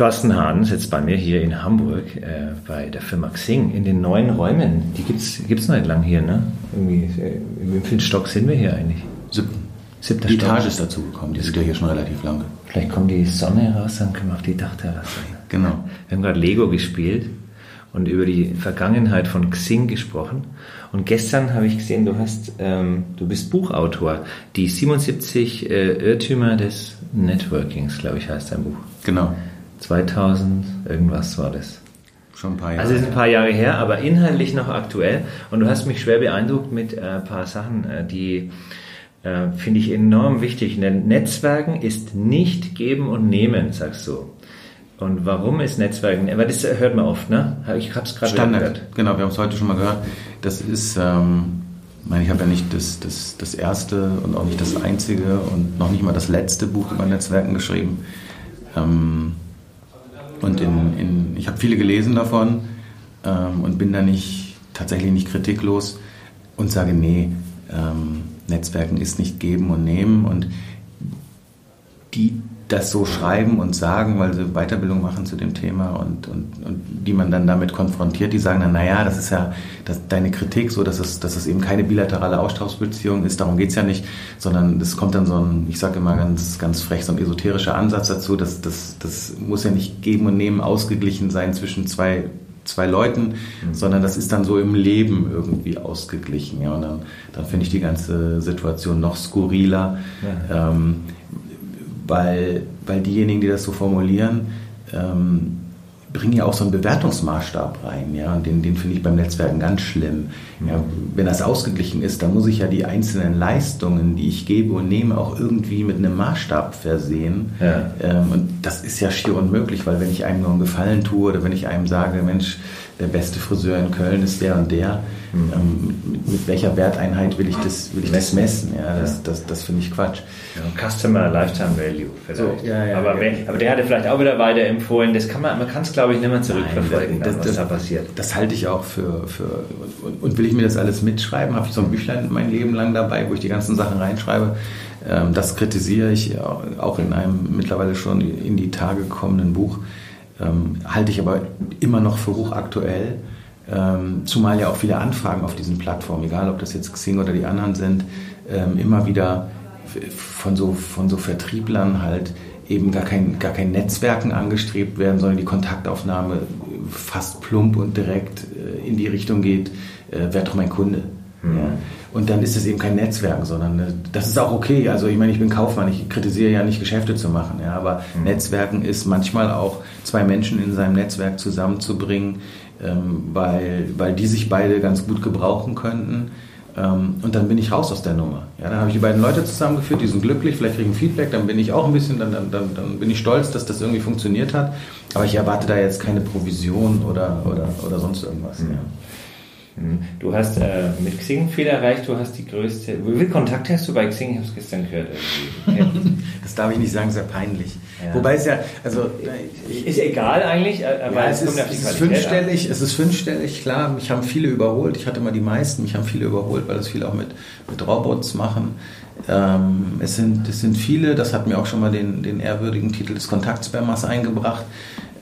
Thorsten Hahn sitzt bei mir hier in Hamburg äh, bei der Firma Xing in den neuen Räumen. Die gibt es noch nicht lang hier, ne? Irgendwie, äh, wie viel Stock sind wir hier eigentlich? Siebten. Siebter die Stock. Etage ist dazu gekommen, die sind ja hier schon relativ lange. Vielleicht kommt die Sonne raus, dann können wir auf die Dachterrasse. Genau. Wir haben gerade Lego gespielt und über die Vergangenheit von Xing gesprochen. Und gestern habe ich gesehen, du hast, ähm, du bist Buchautor. Die 77 äh, Irrtümer des Networkings, glaube ich, heißt dein Buch. Genau. 2000 irgendwas war das. Schon ein paar Jahre. Also es ist ein paar Jahre her, aber inhaltlich noch aktuell. Und du hast mich schwer beeindruckt mit äh, ein paar Sachen, äh, die äh, finde ich enorm wichtig. Denn Netzwerken ist nicht geben und nehmen, sagst du. Und warum ist Netzwerken? Weil das hört man oft, ne? Ich habe es gerade gehört. Genau, wir haben es heute schon mal gehört. Das ist, ähm, ich meine, ich habe ja nicht das, das, das erste und auch nicht das einzige und noch nicht mal das letzte Buch über Netzwerken geschrieben. Ähm, und in, in, ich habe viele gelesen davon ähm, und bin da nicht tatsächlich nicht kritiklos und sage, nee, ähm, Netzwerken ist nicht geben und nehmen. Und die das so schreiben und sagen, weil sie Weiterbildung machen zu dem Thema und, und, und die man dann damit konfrontiert, die sagen dann, naja, das ist ja das, deine Kritik so, dass es, dass es eben keine bilaterale Austauschbeziehung ist, darum geht's ja nicht, sondern es kommt dann so ein, ich sage immer ganz, ganz frech, so ein esoterischer Ansatz dazu, dass das, das muss ja nicht geben und nehmen ausgeglichen sein zwischen zwei zwei Leuten, mhm. sondern das ist dann so im Leben irgendwie ausgeglichen. Ja, und dann, dann finde ich die ganze Situation noch skurriler. Ja. Ähm, weil, weil diejenigen, die das so formulieren, ähm, bringen ja auch so einen Bewertungsmaßstab rein, ja, und den, den finde ich beim Netzwerken ganz schlimm. Ja, wenn das ausgeglichen ist, dann muss ich ja die einzelnen Leistungen, die ich gebe und nehme, auch irgendwie mit einem Maßstab versehen. Ja. Ähm, und das ist ja schier unmöglich, weil wenn ich einem nur einen Gefallen tue oder wenn ich einem sage, Mensch, der beste Friseur in Köln ist der und der. Mhm. Ähm, mit, mit, welcher Werteinheit will ich das, will ich das messen? Ja, das, das, das finde ich Quatsch. Ja, Customer Lifetime Value vielleicht. So, ja, ja, aber, wenn, aber der hatte vielleicht auch wieder weiterempfohlen. Das kann man, man kann es glaube ich nicht mehr zurückverfolgen, Nein, das, was da passiert. Das halte ich auch für, für und, und, will ich mir das alles mitschreiben? Habe ich so ein Büchlein mein Leben lang dabei, wo ich die ganzen Sachen reinschreibe? Ähm, das kritisiere ich auch in einem mittlerweile schon in die Tage kommenden Buch. Ähm, halte ich aber immer noch für hochaktuell, ähm, zumal ja auch viele Anfragen auf diesen Plattformen, egal ob das jetzt Xing oder die anderen sind, ähm, immer wieder von so, von so Vertrieblern halt eben gar kein, gar kein Netzwerken angestrebt werden, sondern die Kontaktaufnahme fast plump und direkt äh, in die Richtung geht, äh, wer doch mein Kunde. Mhm. Ja. Und dann ist es eben kein Netzwerk, sondern äh, das ist auch okay. Also ich meine, ich bin Kaufmann, ich kritisiere ja nicht Geschäfte zu machen, ja, aber mhm. Netzwerken ist manchmal auch zwei Menschen in seinem Netzwerk zusammenzubringen, ähm, weil, weil die sich beide ganz gut gebrauchen könnten. Ähm, und dann bin ich raus aus der Nummer. Ja, dann habe ich die beiden Leute zusammengeführt, die sind glücklich, vielleicht kriegen Feedback, dann bin ich auch ein bisschen, dann, dann, dann, dann bin ich stolz, dass das irgendwie funktioniert hat. Aber ich erwarte da jetzt keine Provision oder, oder, oder sonst irgendwas. Mhm. Ja. Mhm. Du hast äh, mit Xing viel erreicht, du hast die größte. Wie viel Kontakt hast du bei Xing? Ich habe es gestern gehört. das darf ich nicht sagen, sehr peinlich. Ja. Wobei es ja, also. Ist egal eigentlich, äh, aber ja, es, ist, es ist fünfstellig, an. es ist fünfstellig, klar. Mich haben viele überholt. Ich hatte mal die meisten, mich haben viele überholt, weil das viele auch mit, mit Robots machen. Ähm, es, sind, es sind viele, das hat mir auch schon mal den, den ehrwürdigen Titel des Kontaktspammers eingebracht.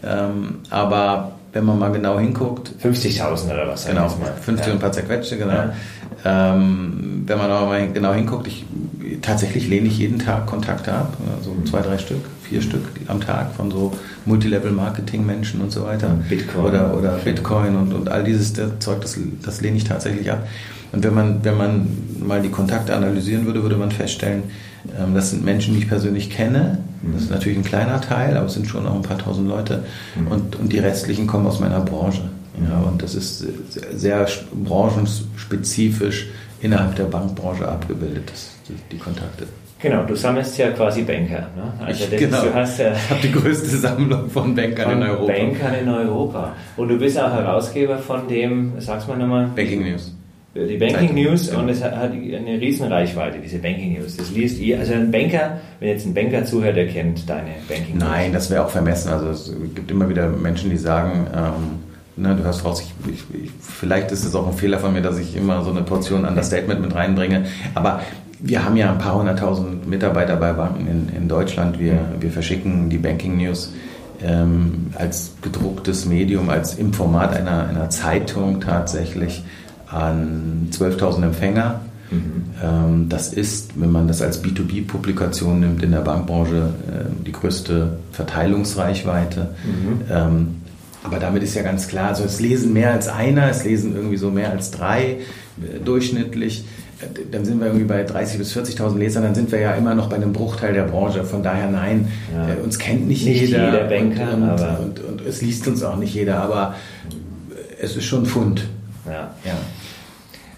Ähm, aber wenn man mal genau hinguckt. 50.000 oder was? Genau, 50 ja. und ein paar zerquetschte, genau. Ja. Ähm, wenn man aber mal genau hinguckt, ich, tatsächlich lehne ich jeden Tag Kontakte ab, so also zwei, drei Stück, vier Stück am Tag von so Multilevel-Marketing-Menschen und so weiter. Bitcoin. Oder, oder Bitcoin und, und all dieses Zeug, das, das lehne ich tatsächlich ab. Und wenn man, wenn man mal die Kontakte analysieren würde, würde man feststellen, das sind Menschen, die ich persönlich kenne. Das ist natürlich ein kleiner Teil, aber es sind schon noch ein paar tausend Leute. Mhm. Und, und die restlichen kommen aus meiner Branche. Ja, und das ist sehr branchenspezifisch innerhalb der Bankbranche abgebildet, das, die, die Kontakte. Genau, du sammelst ja quasi Banker. Ne? Also ich, genau. du hast ja ich habe die größte Sammlung von Bankern von in Europa. Bankern in Europa. Und du bist auch Herausgeber von dem, sag's mal nochmal. Banking News. Die Banking News und es hat eine riesen Reichweite, diese Banking News. Das liest ihr, also ein Banker, wenn jetzt ein Banker zuhört, der kennt deine Banking News. Nein, das wäre auch vermessen. Also es gibt immer wieder Menschen, die sagen, ähm, ne, du hörst raus, ich, ich, vielleicht ist es auch ein Fehler von mir, dass ich immer so eine Portion Understatement mit reinbringe. Aber wir haben ja ein paar hunderttausend Mitarbeiter bei Banken in, in Deutschland. Wir, wir verschicken die Banking News ähm, als gedrucktes Medium, als im Format einer, einer Zeitung tatsächlich an 12.000 Empfänger. Mhm. Ähm, das ist, wenn man das als B2B-Publikation nimmt, in der Bankbranche äh, die größte Verteilungsreichweite. Mhm. Ähm, aber damit ist ja ganz klar, also es lesen mehr als einer, es lesen irgendwie so mehr als drei äh, durchschnittlich dann sind wir irgendwie bei 30.000 bis 40.000 Lesern, dann sind wir ja immer noch bei einem Bruchteil der Branche. Von daher nein, ja. äh, uns kennt nicht, nicht jeder. jeder Banker, und, und, und, und, es liest uns auch nicht jeder, aber es ist schon Fund. Ja. ja.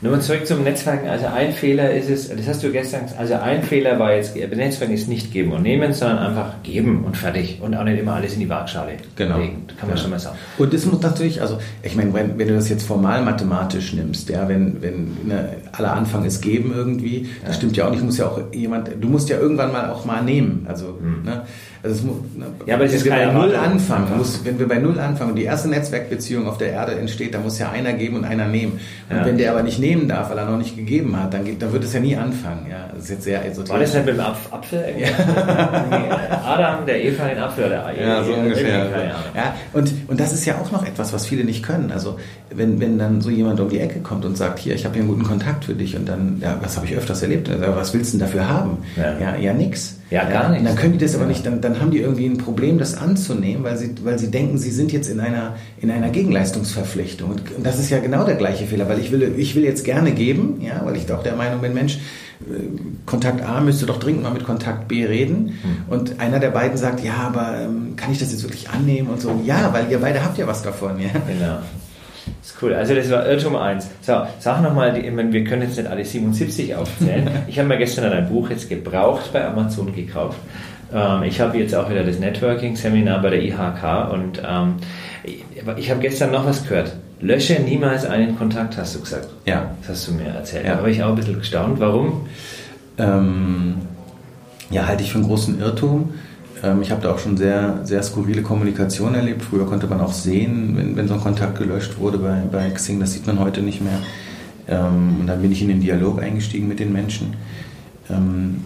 Nochmal zurück zum Netzwerken. Also ein Fehler ist es, das hast du gestern gesagt, also ein Fehler war jetzt, Netzwerken ist nicht geben und nehmen, sondern einfach geben und fertig und auch nicht immer alles in die Waagschale genau. legen. Kann man ja. schon mal sagen. Und das muss natürlich, also ich meine, wenn, wenn du das jetzt formal mathematisch nimmst, ja, wenn, wenn ne, aller Anfang ist geben irgendwie, das ja. stimmt ja auch nicht, muss ja auch jemand, du musst ja irgendwann mal auch mal nehmen. Also, mhm. ne, also muss, ne, ja, aber wenn wir bei Null anfangen, muss, wenn wir bei Null anfangen und die erste Netzwerkbeziehung auf der Erde entsteht, da muss ja einer geben und einer nehmen. Und ja. wenn der aber nicht nehmen darf, weil er noch nicht gegeben hat, dann, dann wird es ja nie anfangen. Ja, das ist jetzt sehr esoterisch. War das nicht mit dem Apfel? Ja. Adam, der Eva den Apfel oder Ja, so ungefähr. Ja, und, und das ist ja auch noch etwas, was viele nicht können. Also wenn, wenn dann so jemand um die Ecke kommt und sagt, hier, ich habe hier einen guten Kontakt für dich und dann, ja, was habe ich öfters erlebt? Also, was willst du denn dafür haben? Ja, ja, ja nix. Ja, gar nicht. Dann können die das aber nicht, dann, dann haben die irgendwie ein Problem, das anzunehmen, weil sie, weil sie denken, sie sind jetzt in einer, in einer Gegenleistungsverpflichtung. Und das ist ja genau der gleiche Fehler, weil ich will, ich will jetzt gerne geben, ja, weil ich doch der Meinung bin, Mensch, äh, Kontakt A müsste doch dringend mal mit Kontakt B reden. Hm. Und einer der beiden sagt, ja, aber ähm, kann ich das jetzt wirklich annehmen und so? Ja, weil ihr beide habt ja was davon, ja. Genau. Das ist cool. Also das war Irrtum 1. So, sag nochmal, wir können jetzt nicht alle 77 aufzählen. ich habe mir gestern ein Buch jetzt gebraucht bei Amazon gekauft. Ähm, ich habe jetzt auch wieder das Networking-Seminar bei der IHK und ähm, ich habe gestern noch was gehört. Lösche niemals einen Kontakt, hast du gesagt. Ja. Das hast du mir erzählt. Ja. Da habe ich auch ein bisschen gestaunt. Warum? Ähm, ja, halte ich für einen großen Irrtum. Ähm, ich habe da auch schon sehr, sehr skurrile Kommunikation erlebt. Früher konnte man auch sehen, wenn, wenn so ein Kontakt gelöscht wurde bei, bei Xing. Das sieht man heute nicht mehr. Ähm, und dann bin ich in den Dialog eingestiegen mit den Menschen. Ähm,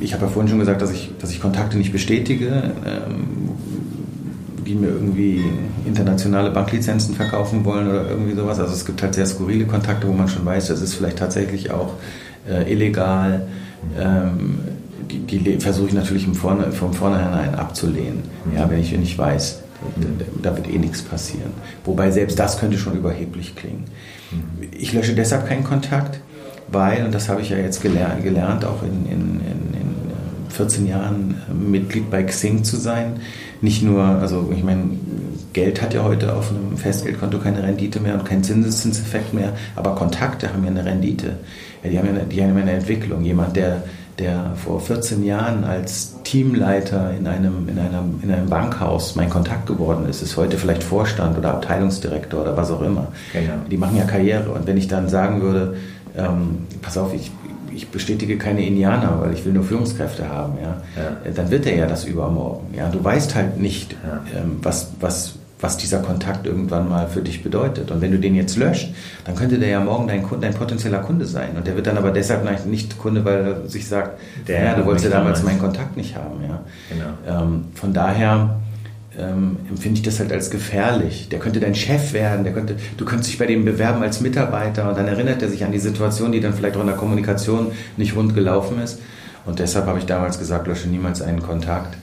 ich habe ja vorhin schon gesagt, dass ich, dass ich Kontakte nicht bestätige, die mir irgendwie internationale Banklizenzen verkaufen wollen oder irgendwie sowas. Also es gibt halt sehr skurrile Kontakte, wo man schon weiß, das ist vielleicht tatsächlich auch äh, illegal die, die versuche ich natürlich Vorne, von vornherein abzulehnen, mhm. ja, wenn, ich, ich weiß, da wird eh nichts passieren. Wobei selbst das könnte schon überheblich klingen. Mhm. Ich lösche deshalb keinen Kontakt, weil, und das habe ich ja jetzt gelernt, gelernt auch in, in, in, in 14 Jahren äh, Mitglied bei Xing zu sein, nicht nur, also ich meine, Geld hat ja heute auf einem Festgeldkonto keine Rendite mehr und keinen Zinseszinseffekt mehr, aber Kontakte haben ja eine Rendite. Ja, die, haben ja eine, die haben ja eine Entwicklung. Jemand, der der vor 14 Jahren als Teamleiter in einem, in einem, in einem Bankhaus mein Kontakt geworden ist, ist heute vielleicht Vorstand oder Abteilungsdirektor oder was auch immer. Genau. Die machen ja Karriere. Und wenn ich dann sagen würde, ähm, pass auf, ich, ich bestätige keine Indianer, weil ich will nur Führungskräfte haben, ja, ja. dann wird er ja das übermorgen. Ja, du weißt halt nicht, ja. ähm, was, was, was dieser Kontakt irgendwann mal für dich bedeutet. Und wenn du den jetzt löscht, dann könnte der ja morgen dein, Kunde, dein potenzieller Kunde sein. Und der wird dann aber deshalb nicht Kunde, weil er sich sagt, der, ja, du wolltest ja damals meinen Kontakt nicht haben. Ja. Genau. Ähm, von daher ähm, empfinde ich das halt als gefährlich. Der könnte dein Chef werden, der könnte, du könntest dich bei dem bewerben als Mitarbeiter und dann erinnert er sich an die Situation, die dann vielleicht auch in der Kommunikation nicht rund gelaufen ist. Und deshalb habe ich damals gesagt, lösche niemals einen Kontakt.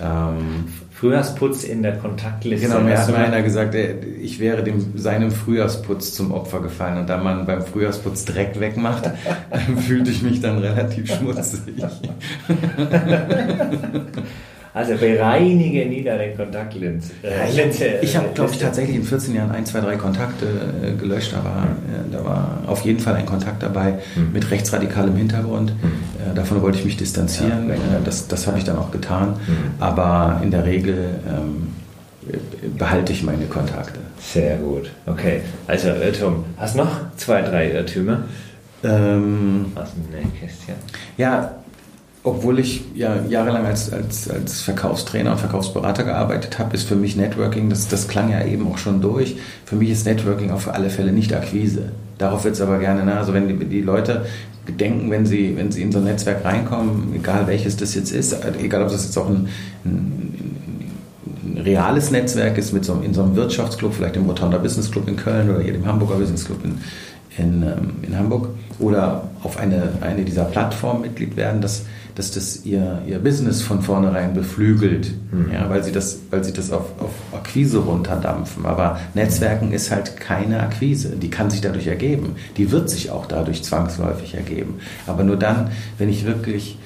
Ähm, Frühjahrsputz in der Kontaktliste. Genau, mir hat mal einer gesagt, ich wäre dem, seinem Frühjahrsputz zum Opfer gefallen. Und da man beim Frühjahrsputz Dreck wegmacht, fühlte ich mich dann relativ schmutzig. Also bereinige nieder den Kontaktlinse. Äh, ja, ich habe, hab, glaube ich, tatsächlich in 14 Jahren ein, zwei, drei Kontakte äh, gelöscht. Da war, äh, da war auf jeden Fall ein Kontakt dabei mhm. mit rechtsradikalem Hintergrund. Mhm. Äh, davon wollte ich mich distanzieren. Ja, äh, das das habe ich dann auch getan. Mhm. Aber in der Regel ähm, behalte ich meine Kontakte. Sehr gut. Okay, also Irrtum. Hast du noch zwei, drei Irrtümer? Ähm, Aus dem Nähkästchen? Ja, obwohl ich ja jahrelang als, als, als Verkaufstrainer und Verkaufsberater gearbeitet habe, ist für mich Networking, das, das klang ja eben auch schon durch, für mich ist Networking auf alle Fälle nicht Akquise. Darauf wird es aber gerne, ne? also wenn die, die Leute denken, wenn sie, wenn sie in so ein Netzwerk reinkommen, egal welches das jetzt ist, egal ob das jetzt auch ein, ein, ein reales Netzwerk ist mit so, in so einem Wirtschaftsclub, vielleicht im Rotonda Business Club in Köln oder hier dem Hamburger Business Club in, in, ähm, in Hamburg oder auf eine, eine dieser Plattformen Mitglied werden, dass, dass das ihr, ihr Business von vornherein beflügelt, mhm. ja, weil sie das, weil sie das auf, auf Akquise runterdampfen. Aber Netzwerken ist halt keine Akquise, die kann sich dadurch ergeben. Die wird sich auch dadurch zwangsläufig ergeben. Aber nur dann, wenn ich wirklich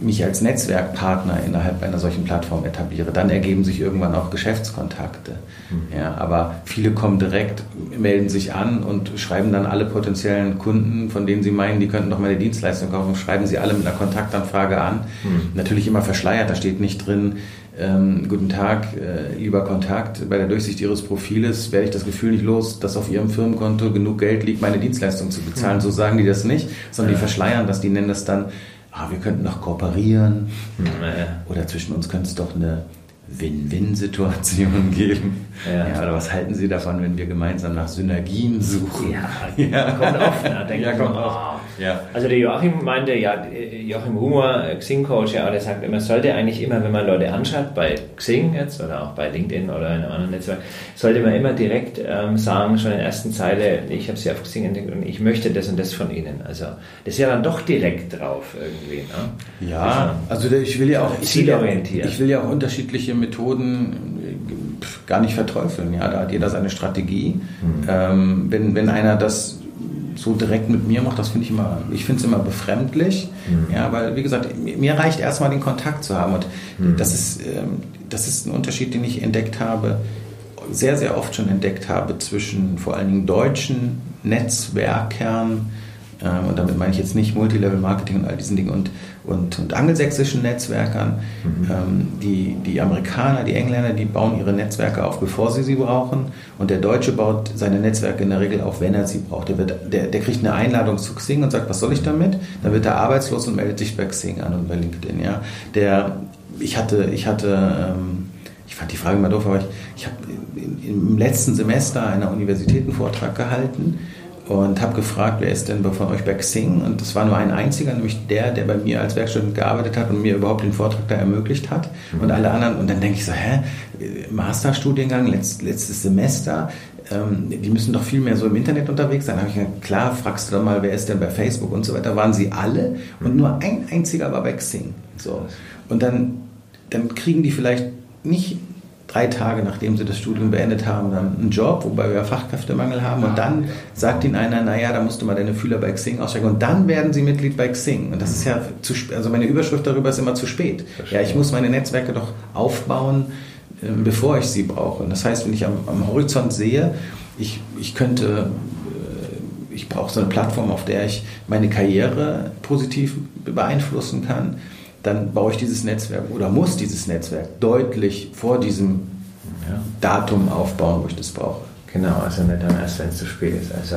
mich als Netzwerkpartner innerhalb einer solchen Plattform etabliere, dann ergeben sich irgendwann auch Geschäftskontakte. Mhm. Ja, aber viele kommen direkt, melden sich an und schreiben dann alle potenziellen Kunden, von denen sie meinen, die könnten doch meine Dienstleistung kaufen, schreiben sie alle mit einer Kontaktanfrage an. Mhm. Natürlich immer verschleiert, da steht nicht drin, ähm, guten Tag, äh, lieber Kontakt, bei der Durchsicht Ihres Profiles werde ich das Gefühl nicht los, dass auf Ihrem Firmenkonto genug Geld liegt, meine Dienstleistung zu bezahlen. Mhm. So sagen die das nicht, sondern ja. die verschleiern das, die nennen das dann ah, wir könnten noch kooperieren naja. oder zwischen uns könnte es doch eine Win-Win-Situation geben. Ja. ja. oder was halten Sie davon, wenn wir gemeinsam nach Synergien suchen? Ja, ja. kommt oft. Ne? Denke ja, kommt oft. Ja. Also der Joachim meinte, ja, Joachim Humor, Xing-Coach, ja, der sagt, man sollte eigentlich immer, wenn man Leute anschaut, bei Xing jetzt oder auch bei LinkedIn oder in einem anderen Netzwerk, sollte man immer direkt ähm, sagen, schon in der ersten Zeile, ich habe sie auf Xing entdeckt und ich möchte das und das von Ihnen. Also das ist ja dann doch direkt drauf irgendwie. Ne? Ja, also, also ich will ja auch zielorientiert. Ich will ja auch unterschiedliche Methoden gar nicht verteufeln. Ja, da hat jeder seine Strategie. Mhm. Ähm, wenn, wenn einer das so direkt mit mir macht, das finde ich immer, ich finde es immer befremdlich. Mhm. Ja, weil, wie gesagt, mir reicht erstmal den Kontakt zu haben. Und mhm. das, ist, ähm, das ist ein Unterschied, den ich entdeckt habe, sehr, sehr oft schon entdeckt habe zwischen vor allen Dingen deutschen Netzwerkern, ähm, und damit meine ich jetzt nicht Multilevel-Marketing und all diesen Dingen und, und, und angelsächsischen Netzwerkern. Mhm. Ähm, die, die Amerikaner, die Engländer, die bauen ihre Netzwerke auf, bevor sie sie brauchen. Und der Deutsche baut seine Netzwerke in der Regel auf, wenn er sie braucht. Der, wird, der, der kriegt eine Einladung zu Xing und sagt, was soll ich damit? Dann wird er arbeitslos und meldet sich bei Xing an und bei LinkedIn. Ja? Der, ich hatte, ich hatte ähm, ich fand die Frage immer doof, aber ich, ich habe im letzten Semester einen Universitätenvortrag gehalten und habe gefragt, wer ist denn von euch bei Xing? Und das war nur ein einziger, nämlich der, der bei mir als Werkstudent gearbeitet hat und mir überhaupt den Vortrag da ermöglicht hat. Mhm. Und alle anderen, und dann denke ich so, hä, Masterstudiengang, letzt, letztes Semester, ähm, die müssen doch viel mehr so im Internet unterwegs sein. Da habe ich gesagt, klar, fragst du doch mal, wer ist denn bei Facebook und so weiter. Waren sie alle und nur ein einziger war bei Xing. So. Und dann, dann kriegen die vielleicht nicht drei Tage nachdem sie das Studium beendet haben, dann einen Job, wobei wir Fachkräftemangel haben. Und dann sagt ihnen einer, naja, da musst du mal deine Fühler bei Xing aussteigen. Und dann werden sie Mitglied bei Xing. Und das ist ja zu spät. Also meine Überschrift darüber ist immer zu spät. Ja, ich muss meine Netzwerke doch aufbauen, ähm, bevor ich sie brauche. Und das heißt, wenn ich am, am Horizont sehe, ich, ich könnte äh, ich brauche so eine Plattform, auf der ich meine Karriere positiv beeinflussen kann dann baue ich dieses Netzwerk oder muss dieses Netzwerk deutlich vor diesem ja, Datum aufbauen, wo ich das brauche. Genau, also nicht dann erst, wenn es zu spät ist. Also,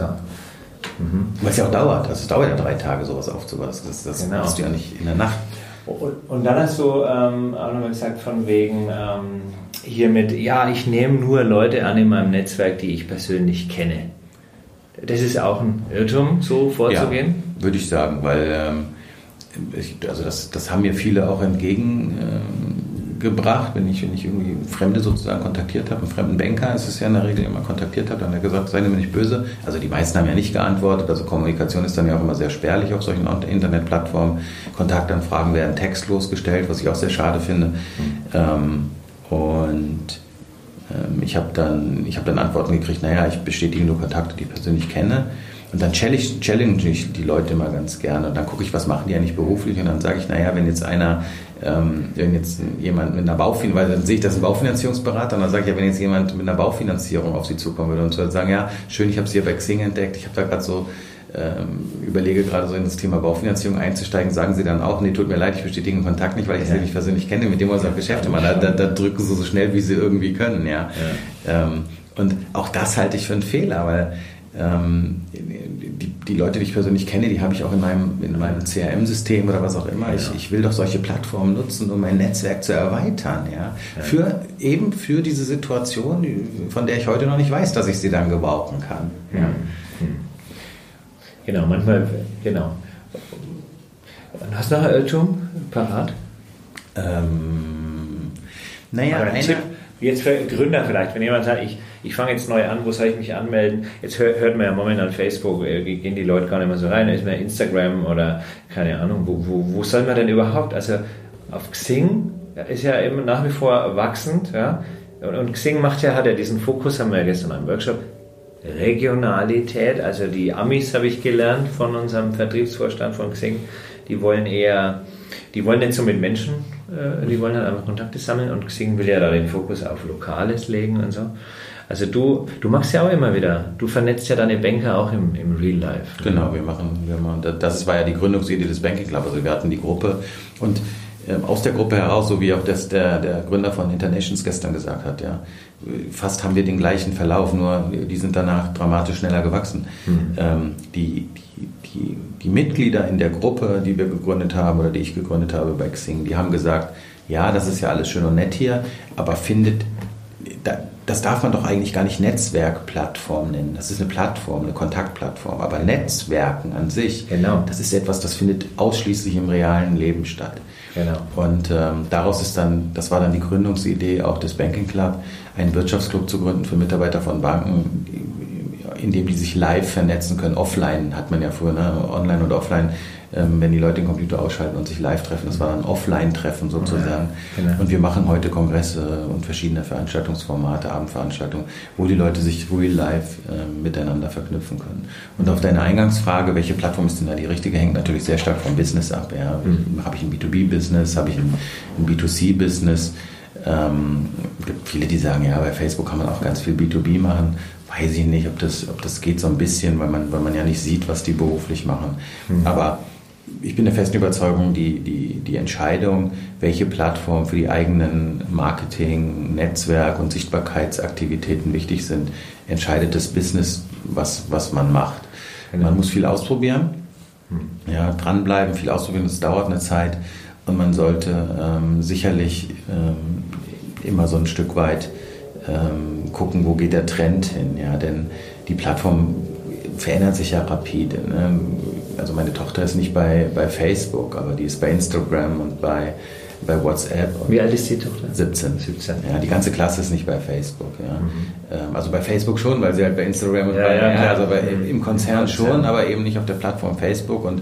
mhm. Weil es ja auch dauert. Also es dauert ja drei Tage, sowas aufzubauen. Das, das genau. machst du ja nicht in der Nacht. Und, und dann hast du ähm, auch nochmal gesagt, von wegen ähm, hiermit, ja, ich nehme nur Leute an in meinem Netzwerk, die ich persönlich kenne. Das ist auch ein Irrtum, so vorzugehen? Ja, würde ich sagen, weil ähm, ich, also das, das haben mir viele auch entgegengebracht, wenn ich, wenn ich irgendwie Fremde sozusagen kontaktiert habe, einen fremden Banker ist es ja in der Regel immer kontaktiert habe, dann hat er gesagt, sei mir nicht böse. Also die meisten haben ja nicht geantwortet, also Kommunikation ist dann ja auch immer sehr spärlich auf solchen Internetplattformen. Kontaktanfragen werden textlos gestellt, was ich auch sehr schade finde. Mhm. Ähm, und ähm, ich habe dann, hab dann Antworten gekriegt, naja, ich bestätige nur Kontakte, die ich persönlich kenne. Und dann challenge, challenge ich die Leute immer ganz gerne. Und dann gucke ich, was machen die eigentlich beruflich. Und dann sage ich, naja, wenn jetzt einer, ähm, wenn jetzt jemand mit einer Baufinanzierung, weil dann sehe ich das ein Baufinanzierungsberater, und dann sage ich ja, wenn jetzt jemand mit einer Baufinanzierung auf Sie zukommen würde und würde sagen, ja, schön, ich habe Sie hier bei Xing entdeckt, ich habe da gerade so ähm, überlege gerade so in das Thema Baufinanzierung einzusteigen, sagen sie dann auch, nee, tut mir leid, ich bestätige den Kontakt nicht, weil ich ja. sie nicht persönlich kenne, mit dem wir unser Geschäft machen. Da, da, da, drücken sie so schnell, wie sie irgendwie können, ja. ja. Ähm, und auch das halte ich für einen Fehler, weil ähm, die, Leute, die ich persönlich kenne, die habe ich auch in meinem, in meinem CRM-System oder was auch immer. Ich, ich, will doch solche Plattformen nutzen, um mein Netzwerk zu erweitern. Ja? Für, eben für diese Situation, von der ich heute noch nicht weiß, dass ich sie dann gebrauchen kann. Ja. Hm. Genau, manchmal, genau. Hast du noch ein Irrtum parat? Ähm, naja, einer, Jetzt für Gründer vielleicht, wenn jemand sagt, ich, ich fange jetzt neu an, wo soll ich mich anmelden? Jetzt hört, hört man ja momentan Facebook, äh, gehen die Leute gar nicht mehr so rein, ist mehr Instagram oder keine Ahnung, wo, wo, wo soll man denn überhaupt? Also auf Xing ist ja eben nach wie vor wachsend, ja. Und Xing macht ja, hat ja diesen Fokus, haben wir ja gestern im Workshop, Regionalität, also die Amis habe ich gelernt von unserem Vertriebsvorstand von Xing, die wollen eher, die wollen nicht so mit Menschen, äh, die wollen halt einfach Kontakte sammeln und Xing will ja da den Fokus auf Lokales legen und so. Also du, du machst ja auch immer wieder, du vernetzt ja deine Banker auch im, im Real Life. Genau, wir machen, wir machen, das war ja die Gründungsidee des Banking Club, also wir hatten die Gruppe und ähm, aus der Gruppe heraus, so wie auch das der, der Gründer von Internations gestern gesagt hat, ja, fast haben wir den gleichen Verlauf, nur die sind danach dramatisch schneller gewachsen. Mhm. Ähm, die, die, die, die, Mitglieder in der Gruppe, die wir gegründet haben oder die ich gegründet habe bei Xing, die haben gesagt, ja, das ist ja alles schön und nett hier, aber findet, das darf man doch eigentlich gar nicht Netzwerkplattform nennen. Das ist eine Plattform, eine Kontaktplattform. Aber Netzwerken an sich, genau. das ist etwas, das findet ausschließlich im realen Leben statt. Genau. Und ähm, daraus ist dann, das war dann die Gründungsidee auch des Banking Club, einen Wirtschaftsclub zu gründen für Mitarbeiter von Banken, in dem die sich live vernetzen können. Offline hat man ja früher, ne? online oder offline ähm, wenn die Leute den Computer ausschalten und sich live treffen. Das war ein Offline-Treffen sozusagen. Ja, genau. Und wir machen heute Kongresse und verschiedene Veranstaltungsformate, Abendveranstaltungen, wo die Leute sich real life äh, miteinander verknüpfen können. Und auf deine Eingangsfrage, welche Plattform ist denn da die richtige, hängt natürlich sehr stark vom Business ab. Ja. Mhm. Habe ich ein B2B-Business, habe ich ein, ein B2C-Business? Ähm, gibt viele, die sagen, ja, bei Facebook kann man auch ganz viel B2B machen. Weiß ich nicht, ob das, ob das geht so ein bisschen, weil man, weil man ja nicht sieht, was die beruflich machen. Mhm. Aber ich bin der festen Überzeugung, die, die, die Entscheidung, welche Plattformen für die eigenen Marketing, Netzwerk und Sichtbarkeitsaktivitäten wichtig sind, entscheidet das Business, was, was man macht. Genau. Man muss viel ausprobieren, hm. ja, dranbleiben, viel ausprobieren, das dauert eine Zeit und man sollte ähm, sicherlich ähm, immer so ein Stück weit ähm, gucken, wo geht der Trend hin, ja, denn die Plattform verändert sich ja rapide. Ne? Also meine Tochter ist nicht bei, bei Facebook, aber die ist bei Instagram und bei, bei WhatsApp. Wie alt ist die Tochter? 17. 17. Ja, die ganze Klasse ist nicht bei Facebook. Ja. Mhm. Ähm, also bei Facebook schon, weil sie halt bei Instagram und ja, bei, ja, also bei, mhm. im Konzern schon, aber eben nicht auf der Plattform Facebook. Und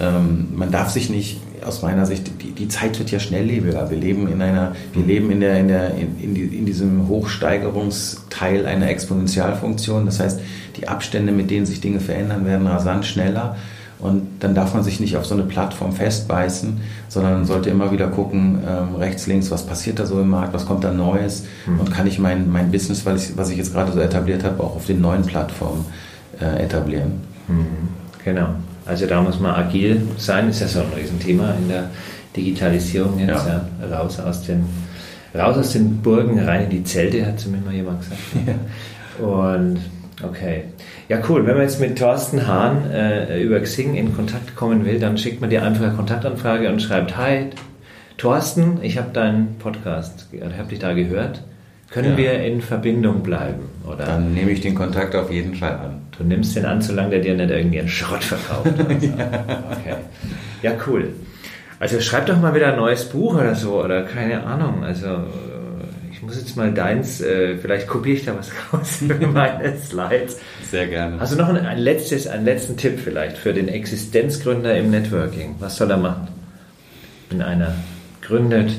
ähm, man darf sich nicht, aus meiner Sicht, die, die Zeit wird ja schnelllebiger. Wir leben in einer, wir mhm. leben in der, in der, in, in, die, in diesem Hochsteigerungsteil einer Exponentialfunktion. Das heißt, die Abstände, mit denen sich Dinge verändern, werden rasant schneller. Und dann darf man sich nicht auf so eine Plattform festbeißen, sondern sollte immer wieder gucken, ähm, rechts, links, was passiert da so im Markt, was kommt da Neues mhm. und kann ich mein, mein Business, was ich, was ich jetzt gerade so etabliert habe, auch auf den neuen Plattformen äh, etablieren. Mhm. Genau. Also da muss man agil sein, ist ja so ein Riesenthema in der Digitalisierung jetzt, ja. Ja, raus aus den raus aus den Burgen, rein in die Zelte, hat zumindest mal jemand gesagt. Ja. Und okay. Ja, cool. Wenn man jetzt mit Thorsten Hahn äh, über Xing in Kontakt kommen will, dann schickt man dir einfach eine Kontaktanfrage und schreibt, hi, Thorsten, ich habe deinen Podcast, habe dich da gehört. Können ja. wir in Verbindung bleiben? Oder? Dann nehme ich den Kontakt auf jeden Fall an. Du nimmst den an, solange der dir nicht irgendwie einen Schrott verkauft. So. ja. Okay. ja, cool. Also schreib doch mal wieder ein neues Buch oder so, oder keine Ahnung. Also muss jetzt mal deins, äh, vielleicht kopiere ich da was raus für meine Slides. Sehr gerne. Du noch ein, ein, letztes, einen letzten Tipp vielleicht für den Existenzgründer im Networking? Was soll er machen? Wenn einer gründet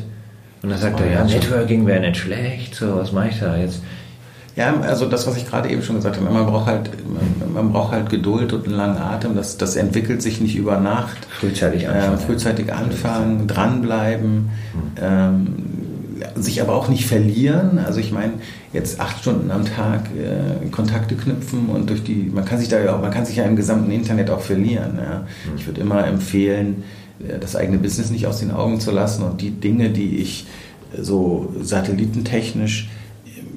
und dann sagt oh, er, ja, Networking wäre nicht schlecht, so was mache ich da jetzt? Ja, also das, was ich gerade eben schon gesagt habe, man braucht halt, man, man braucht halt Geduld und einen langen Atem. Das, das entwickelt sich nicht über Nacht. Frühzeitig anfangen. Äh, frühzeitig anfangen, dranbleiben. Hm. Ähm, sich aber auch nicht verlieren. Also ich meine, jetzt acht Stunden am Tag äh, Kontakte knüpfen und durch die, man kann sich da ja auch, man kann sich ja im gesamten Internet auch verlieren. Ja. Mhm. Ich würde immer empfehlen, äh, das eigene Business nicht aus den Augen zu lassen und die Dinge, die ich so satellitentechnisch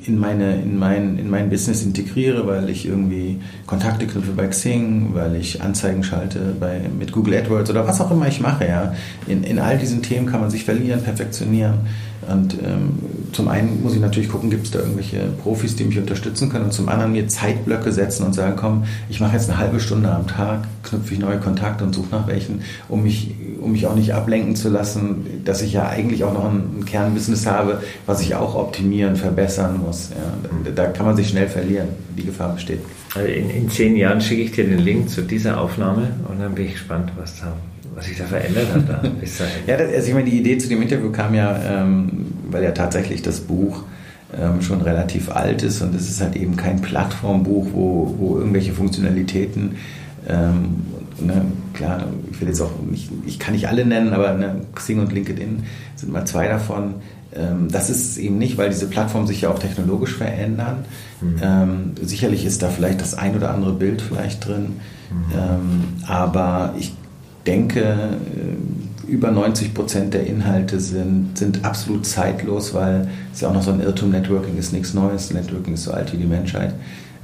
in, meine, in, mein, in mein Business integriere, weil ich irgendwie Kontakte knüpfe bei Xing, weil ich Anzeigen schalte bei, mit Google AdWords oder was auch immer ich mache. Ja. In, in all diesen Themen kann man sich verlieren, perfektionieren. Und ähm, zum einen muss ich natürlich gucken, gibt es da irgendwelche Profis, die mich unterstützen können und zum anderen mir Zeitblöcke setzen und sagen, komm, ich mache jetzt eine halbe Stunde am Tag, knüpfe ich neue Kontakte und suche nach welchen, um mich um mich auch nicht ablenken zu lassen, dass ich ja eigentlich auch noch ein, ein Kernbusiness habe, was ich auch optimieren, verbessern muss. Ja, da, da, kann man sich schnell verlieren. Die Gefahr besteht. Also in, in, zehn Jahren schicke ich dir den Link zu dieser Aufnahme und dann bin ich gespannt, was, da, was sich da verändert hat. Da ja, das, also ich meine, die Idee zu dem Interview kam ja, ähm, weil ja tatsächlich das Buch ähm, schon relativ alt ist und es ist halt eben kein Plattformbuch, wo, wo irgendwelche Funktionalitäten ähm, ne, klar, ich will jetzt auch nicht, ich kann nicht alle nennen, aber ne, Xing und LinkedIn sind mal zwei davon. Ähm, das ist es eben nicht, weil diese Plattformen sich ja auch technologisch verändern. Mhm. Ähm, sicherlich ist da vielleicht das ein oder andere Bild vielleicht drin, mhm. ähm, aber ich denke, äh, über 90 Prozent der Inhalte sind, sind absolut zeitlos, weil es ja auch noch so ein Irrtum, Networking ist nichts Neues, Networking ist so alt wie die Menschheit.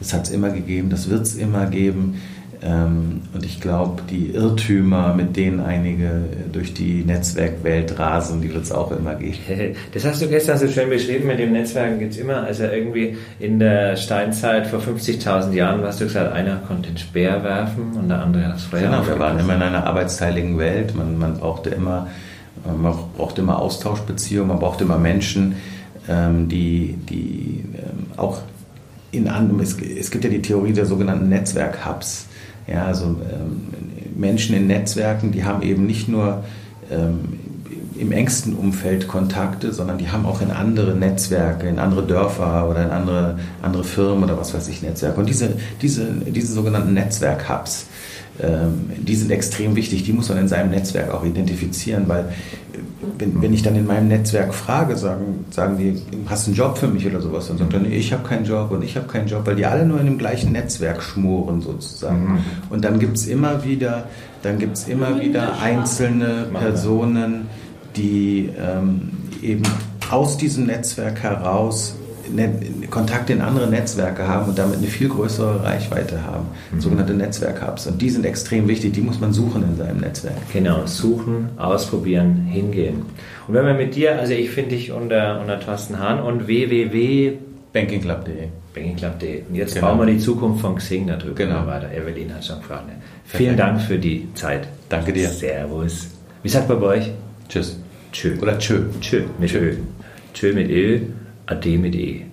Es hat es immer gegeben, das wird es immer geben. Ähm, und ich glaube, die Irrtümer, mit denen einige durch die Netzwerkwelt rasen, die wird es auch immer geben. Das hast du gestern so schön beschrieben, mit dem Netzwerken gibt es immer, also irgendwie in der Steinzeit vor 50.000 Jahren, hast du gesagt, einer konnte den Speer werfen und der andere das Feuer Genau, wir waren immer in einer arbeitsteiligen Welt, man, man brauchte immer man brauchte immer Austauschbeziehungen, man brauchte immer Menschen, ähm, die, die ähm, auch in anderen, es, es gibt ja die Theorie der sogenannten Netzwerk-Hubs. Ja, also ähm, Menschen in Netzwerken, die haben eben nicht nur ähm, im engsten Umfeld Kontakte, sondern die haben auch in andere Netzwerke, in andere Dörfer oder in andere, andere Firmen oder was weiß ich, Netzwerke. Und diese, diese, diese sogenannten Netzwerk-Hubs, ähm, die sind extrem wichtig, die muss man in seinem Netzwerk auch identifizieren, weil wenn, wenn ich dann in meinem Netzwerk frage, sagen, sagen die, hast du einen Job für mich oder sowas? Dann sagt er, nee, ich habe keinen Job und ich habe keinen Job, weil die alle nur in dem gleichen Netzwerk schmoren sozusagen. Mhm. Und dann gibt es immer wieder, dann gibt's immer wieder einzelne Personen, die ähm, eben aus diesem Netzwerk heraus Kontakte in andere Netzwerke haben und damit eine viel größere Reichweite haben. Mhm. Sogenannte Netzwerk-Hubs. Und die sind extrem wichtig, die muss man suchen in seinem Netzwerk. Genau, suchen, ausprobieren, hingehen. Und wenn man mit dir, also ich finde dich unter, unter Thorsten Hahn und www.bankingclub.de. Bankingclub.de. Und jetzt genau. bauen wir die Zukunft von Xing darüber genau. weiter. Evelyn hat schon gefragt. Ne? Vielen Dank für die Zeit. Danke dir. Servus. Wie sagt man bei euch? Tschüss. Tschö. Oder tschö. Tschö mit tschö. Ö. Tschö mit Ö. a deity